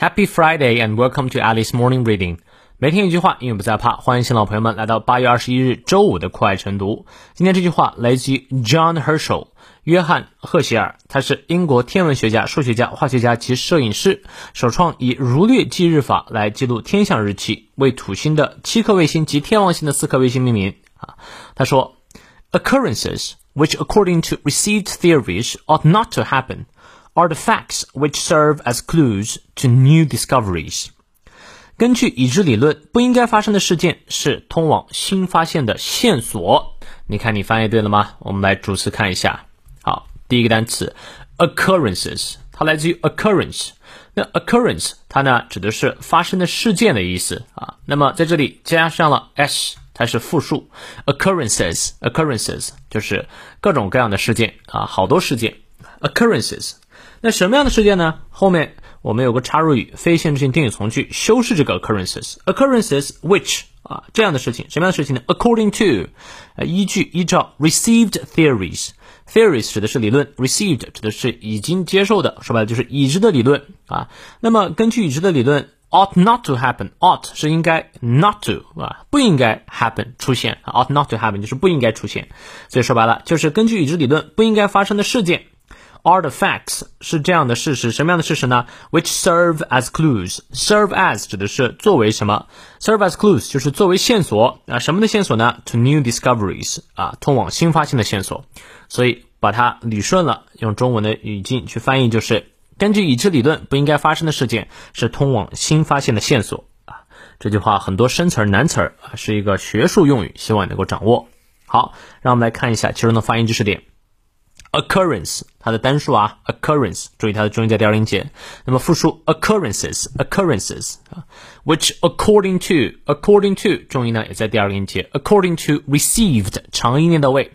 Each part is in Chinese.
Happy Friday and welcome to Alice Morning Reading。每天一句话，英语不再怕。欢迎新老朋友们来到八月二十一日周五的酷爱晨读。今天这句话来自于 John Herschel，约翰·赫歇尔，他是英国天文学家、数学家、化学家及摄影师，首创以儒略记日法来记录天象日期，为土星的七颗卫星及天王星的四颗卫星命名。啊，他说，occurrences which according to received theories ought not to happen。Are the facts which serve as clues to new discoveries。根据已知理论，不应该发生的事件是通往新发现的线索。你看，你翻译对了吗？我们来逐词看一下。好，第一个单词 occurrences，它来自于 occurrence。那 occurrence 它呢指的是发生的事件的意思啊。那么在这里加上了 s，它是复数 occurrences，occurrences 就是各种各样的事件啊，好多事件 occurrences。那什么样的事件呢？后面我们有个插入语，非限制性定语从句修饰这个 occurrences，occurrences which 啊这样的事情，什么样的事情呢？According to，呃，依据依照 received theories，theories 指的是理论，received 指的是已经接受的，说白了就是已知的理论啊。那么根据已知的理论，ought not to happen，ought 是应该，not to 啊不应该 happen 出现，ought not to happen 就是不应该出现。所以说白了就是根据已知理论不应该发生的事件。Are the facts 是这样的事实，什么样的事实呢？Which serve as clues. Serve as 指的是作为什么？Serve as clues 就是作为线索啊，什么的线索呢？To new discoveries 啊，通往新发现的线索。所以把它捋顺了，用中文的语境去翻译，就是根据已知理论不应该发生的事件是通往新发现的线索啊。这句话很多生词儿难词儿啊，是一个学术用语，希望你能够掌握。好，让我们来看一下其中的发音知识点。occurrence 它的单数啊，occurrence，注意它的重音在第二音节。那么复数 occurrences，occurrences 啊，which according to，according to 重音呢也在第二个音节。according to received 长音念到位，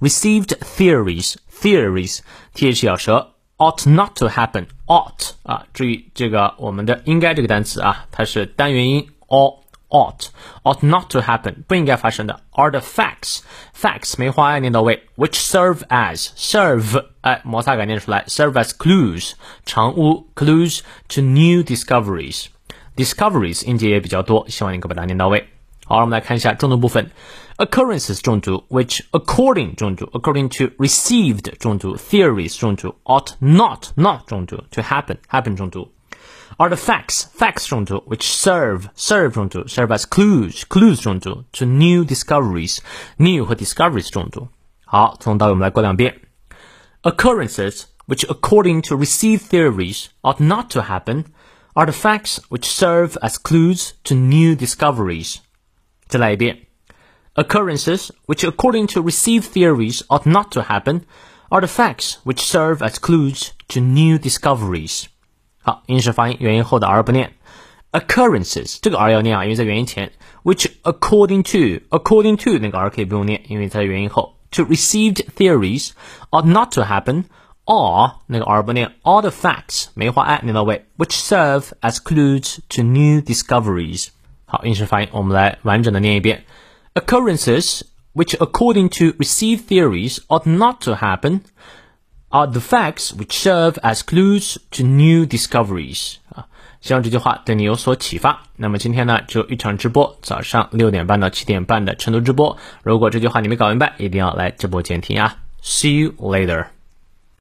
received theories，theories，th 咬舌，ought not to happen，ought 啊，注意这个我们的应该这个单词啊，它是单元音 ought。 ought ought not to happen 不应该发生的 are the facts facts 梅花爱念到位，which serve as serve 哎摩擦感念出来，serve as clues 长乌 clues to new discoveries discoveries 音节也比较多，希望你可以把它念到位。好，我们来看一下重读部分，occurrences 重读，which according 重读，according to received 重读，theories 重读，ought not not 重读，to happen happen 重读。 are the facts facts 中读，which serve serve 中读，serve as clues clues 中读，to new discoveries new 和 discoveries 中读。好，从头到尾我们来过两遍。Occurrences which, according to received theories, ought not to happen are the facts which serve as clues to new discoveries. 再来一遍。Occurrences which, according to received theories, ought not to happen are the facts which serve as clues to new discoveries. 好，英式发音元音后的 r 不念，occurrences 这个 r 要念啊，因为在元音前。Which according to according to 那个 r 可以不用念，因为在元音后。To received theories ought not to happen. Or 那个 r 不念，all the facts 梅花 a 念到位，which serve as clues to new discoveries。好，英式发音我们来完整的念一遍，occurrences which according to received theories ought not to happen Are the facts which serve as clues to new discoveries 啊，希望这句话对你有所启发。那么今天呢，就一场直播，早上六点半到七点半的晨读直播。如果这句话你没搞明白，一定要来直播间听啊。See you later.